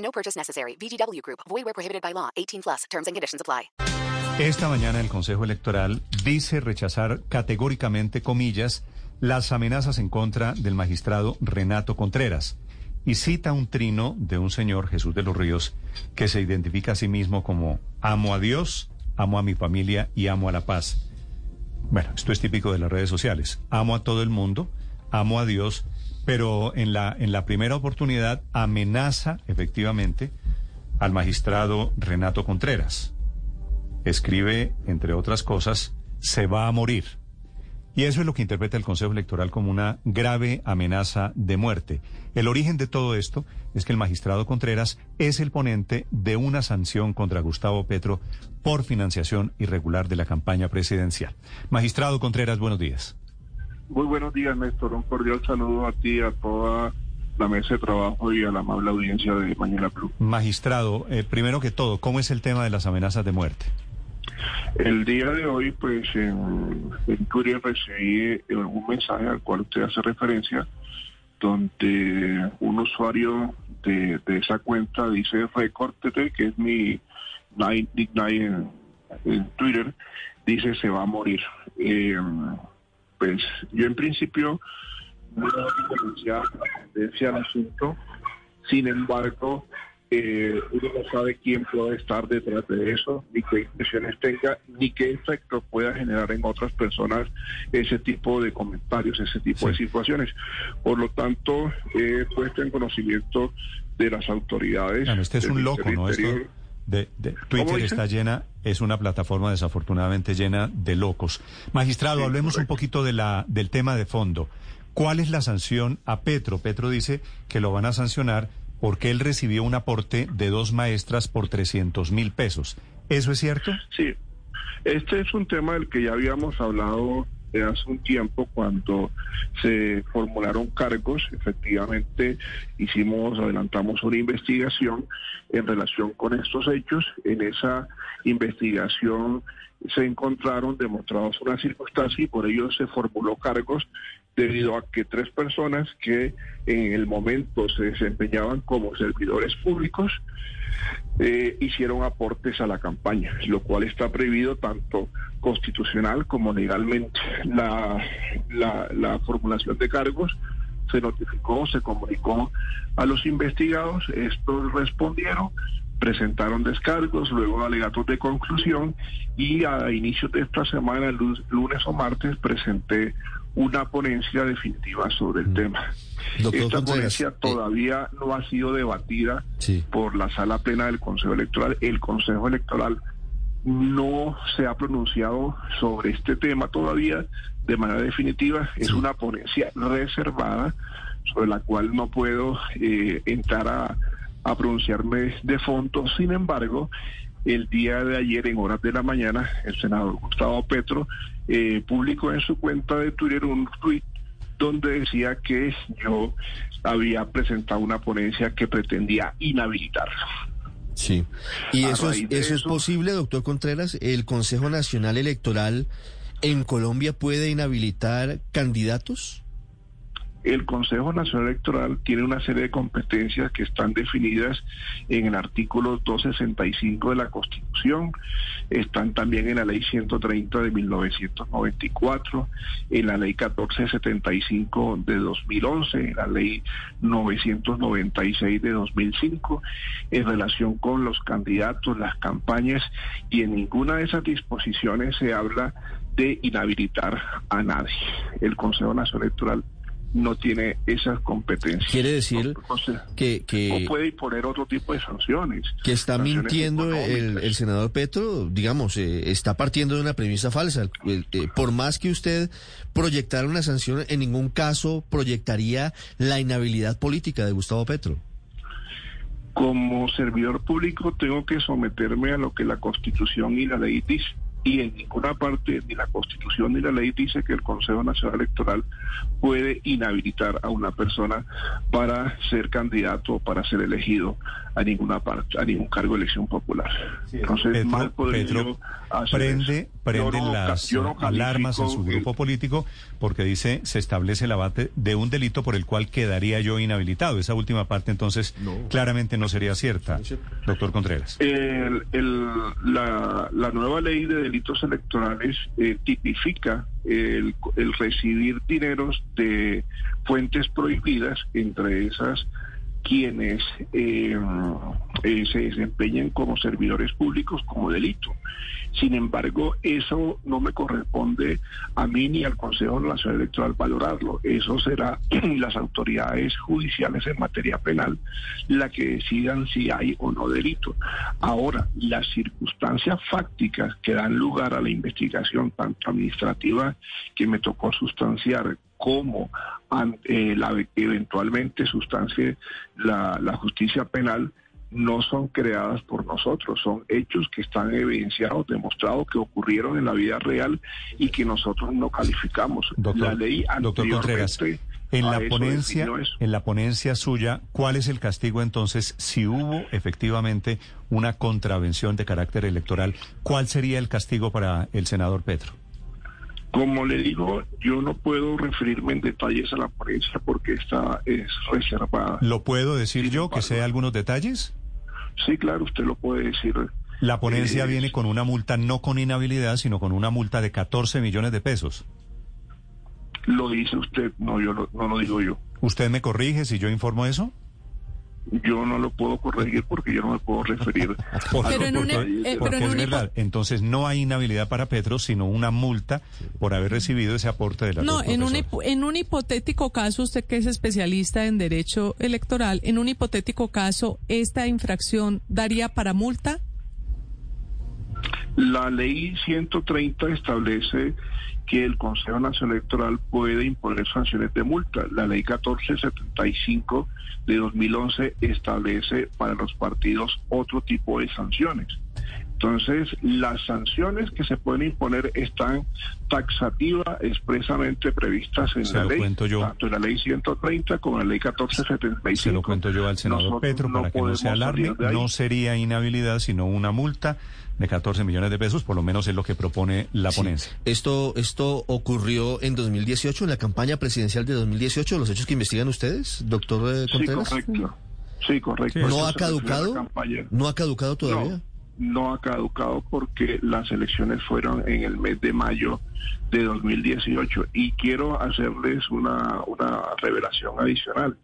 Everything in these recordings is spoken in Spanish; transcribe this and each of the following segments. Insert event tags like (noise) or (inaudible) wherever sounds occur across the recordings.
No purchase necessary. VGW Group. Void where prohibited by law. 18 plus. Terms and conditions apply. Esta mañana el Consejo Electoral dice rechazar categóricamente, comillas, las amenazas en contra del magistrado Renato Contreras y cita un trino de un señor, Jesús de los Ríos, que se identifica a sí mismo como amo a Dios, amo a mi familia y amo a la paz. Bueno, esto es típico de las redes sociales. Amo a todo el mundo, amo a Dios, pero en la, en la primera oportunidad amenaza efectivamente al magistrado Renato Contreras. Escribe, entre otras cosas, se va a morir. Y eso es lo que interpreta el Consejo Electoral como una grave amenaza de muerte. El origen de todo esto es que el magistrado Contreras es el ponente de una sanción contra Gustavo Petro por financiación irregular de la campaña presidencial. Magistrado Contreras, buenos días. Muy buenos días, Néstor. Un cordial saludo a ti, a toda la mesa de trabajo y a la amable audiencia de Mañana Blue. Magistrado, eh, primero que todo, ¿cómo es el tema de las amenazas de muerte? El día de hoy, pues en, en Twitter recibí eh, un mensaje al cual usted hace referencia, donde un usuario de, de esa cuenta dice recórtete, que es mi nickname en, en Twitter, dice se va a morir. Eh, pues yo en principio no la tendencia al asunto, sin embargo, eh, uno no sabe quién puede estar detrás de eso, ni qué intenciones tenga, ni qué efecto pueda generar en otras personas ese tipo de comentarios, ese tipo de situaciones. Por lo tanto, he puesto en conocimiento de las autoridades. Claro, este es un loco, ¿no? Esto. De, de- ¿Cómo Twitter está llena, es una plataforma desafortunadamente llena de locos. Magistrado, Sí, hablemos un poquito de la, del tema de fondo. ¿Cuál es la sanción a Petro? Petro dice que lo van a sancionar porque él recibió un aporte de dos maestras por 300 mil pesos. ¿Eso es cierto? Sí, este es un tema del que ya habíamos hablado de hace un tiempo cuando se formularon cargos. Efectivamente, hicimos, adelantamos una investigación en relación con estos hechos. En esa investigación se encontraron demostrados una circunstancia y por ello se formuló cargos debido a que tres personas que en el momento se desempeñaban como servidores públicos eh, hicieron aportes a la campaña, lo cual está prohibido tanto constitucional como legalmente. La, la, la formulación de cargos se notificó, se comunicó a los investigados, estos respondieron, presentaron descargos, luego alegatos de conclusión y a inicios de esta semana, lu- lunes o martes, presenté una ponencia definitiva sobre el tema. Doctor Esta Contreras, ponencia eh, todavía no ha sido debatida Sí. por la sala plena del Consejo Electoral. El Consejo Electoral no se ha pronunciado sobre este tema todavía de manera definitiva. Es una ponencia reservada sobre la cual no puedo eh, entrar a, a pronunciarme de fondo. Sin embargo, el día de ayer, en horas de la mañana, el senador Gustavo Petro eh, publicó en su cuenta de Twitter un tweet donde decía que yo había presentado una ponencia que pretendía inhabilitar. Sí. ¿Y eso es, eso es posible, doctor Contreras? ¿El Consejo Nacional Electoral en Colombia puede inhabilitar candidatos? El Consejo Nacional Electoral tiene una serie de competencias que están definidas en el artículo 265 de la Constitución, están también en la Ley 130 de 1994, en la Ley 1475 de 2011, en la Ley 996 de 2005, en relación con los candidatos, las campañas, y en ninguna de esas disposiciones se habla de inhabilitar a nadie. El Consejo Nacional Electoral no tiene esas competencias. Quiere decir O sea, que, que, o puede imponer otro tipo de sanciones. que está sanciones mintiendo el, el senador Petro, digamos, eh, está partiendo de una premisa falsa. Eh, eh, por más que usted proyectara una sanción, en ningún caso proyectaría la inhabilidad política de Gustavo Petro. Como servidor público tengo que someterme a lo que la Constitución y la ley dice y en ninguna parte ni la Constitución ni la ley dice que el Consejo Nacional Electoral puede inhabilitar a una persona para ser candidato o para ser elegido a ninguna parte, a ningún cargo de elección popular. Entonces, Petro, mal podría Petro yo hacer prende, prende no las no alarmas en su el- grupo político porque dice se establece el abate de un delito por el cual quedaría yo inhabilitado. Esa última parte entonces claramente no sería cierta, doctor Contreras. El- el- la, la nueva ley de delitos electorales eh, tipifica el, el recibir dineros de fuentes prohibidas, entre esas quienes eh, eh, se desempeñen como servidores públicos como delito. Sin embargo, eso no me corresponde a mí ni al Consejo Nacional Electoral valorarlo. Eso será (clears throat) las autoridades judiciales en materia penal la que decidan si hay o no delito. Ahora, las circunstancias fácticas que dan lugar a la investigación, tanto administrativa que me tocó sustanciar como eh, la, eventualmente sustancie la justicia penal, no son creadas por nosotros, son hechos que están evidenciados, demostrados que ocurrieron en la vida real y que nosotros no calificamos. Doctor, la ley doctor Contreras, en la ponencia, en la ponencia suya, ¿cuál es el castigo entonces si hubo efectivamente una contravención de carácter electoral? ¿Cuál sería el castigo para el senador Petro? Como le digo, yo no puedo referirme en detalles a la ponencia porque esta es reservada. ¿Lo puedo decir yo que sé algunos detalles? Sí, claro, usted lo puede decir. La ponencia Eh, viene con una multa no con inhabilidad, sino con una multa de 14 millones de pesos. Lo dice usted, no, yo lo- no lo digo yo. ¿Usted me corrige si yo informo eso? Yo no lo puedo corregir porque yo no me puedo referir. (laughs) Pero en un- detalles de eh, la Porque pero en es un verdad. Entonces no hay inhabilidad para Petro, sino una multa por haber recibido ese aporte de las No, en un, en un hipotético caso, usted que es especialista en derecho electoral, en un hipotético caso, ¿esta infracción daría para multa? La ley 130 establece que el Consejo Nacional Electoral puede imponer sanciones de multa. La ley 1475 de 2011 establece para los partidos otro tipo de sanciones. Entonces, las sanciones que se pueden imponer están taxativas, expresamente previstas en Se la lo ley, cuento yo. tanto en la ley 130 como en la ley 1475. Se lo cuento yo al senador Nosotros Petro no para que no se alarme. No sería inhabilidad, sino una multa de 14 millones de pesos, por lo menos es lo que propone la Sí. ponencia. Esto, esto ocurrió en 2018, en la campaña presidencial de 2018, los hechos que investigan ustedes, doctor eh, Sí, Contreras. correcto. Sí, correcto. Sí. ¿No Eso ha caducado? ¿No ha caducado todavía? No, no ha caducado porque las elecciones fueron en el mes de mayo de 2018 y quiero hacerles una, una revelación adicional.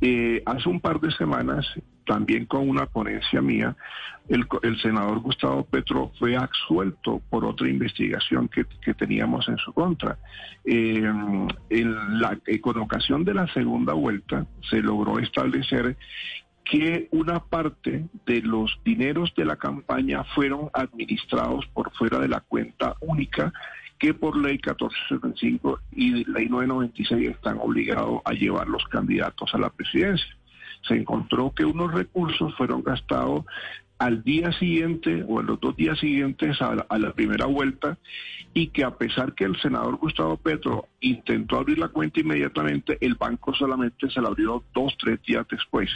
Eh, hace un par de semanas, también con una ponencia mía, el, el senador Gustavo Petro fue absuelto por otra investigación que, que teníamos en su contra. Eh, en la, con ocasión de la segunda vuelta se logró establecer que una parte de los dineros de la campaña fueron administrados por fuera de la cuenta única que por ley 1475 y ley 996 están obligados a llevar los candidatos a la presidencia. Se encontró que unos recursos fueron gastados al día siguiente o en los dos días siguientes a la, a la primera vuelta y que a pesar que el senador Gustavo Petro intentó abrir la cuenta inmediatamente, el banco solamente se la abrió dos, tres días después.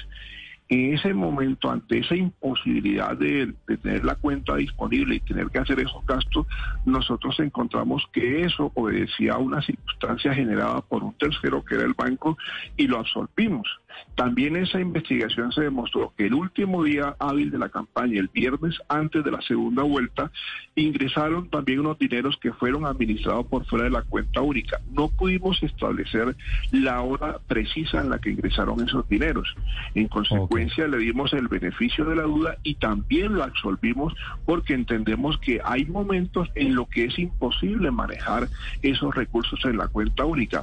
En ese momento, ante esa imposibilidad de, de tener la cuenta disponible y tener que hacer esos gastos, nosotros encontramos que eso obedecía a una circunstancia generada por un tercero que era el banco y lo absolvimos. También esa investigación se demostró que el último día hábil de la campaña, el viernes antes de la segunda vuelta, ingresaron también unos dineros que fueron administrados por fuera de la cuenta única. No pudimos establecer la hora precisa en la que ingresaron esos dineros. En consecuencia, le dimos el beneficio de la duda y también lo absolvimos porque entendemos que hay momentos en los que es imposible manejar esos recursos en la cuenta única.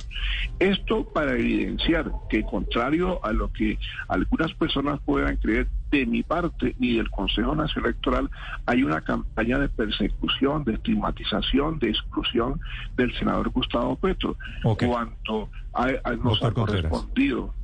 Esto para evidenciar que contrario a lo que algunas personas puedan creer, de mi parte ni del Consejo Nacional Electoral hay una campaña de persecución, de estigmatización, de exclusión del senador Gustavo Petro. Ok. Cuanto a, a- nos Doctor ha Contreras.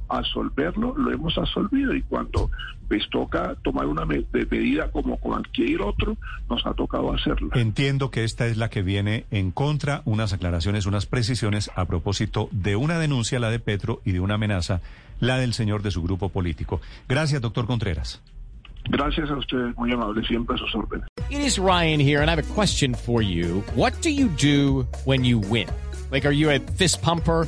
Absolverlo, lo hemos absolvido y cuando pues toca tomar una medida como cualquier otro, nos ha tocado hacerlo. Entiendo que esta es la que viene en contra, unas aclaraciones, unas precisiones a propósito de una denuncia, la de Petro, y de una amenaza, la del señor de su grupo político. Gracias, doctor Contreras. Gracias a ustedes, muy amables, siempre a sus órdenes. It is Ryan here, and I have a question for you. What do you do when you win? Like, are you a fist pumper?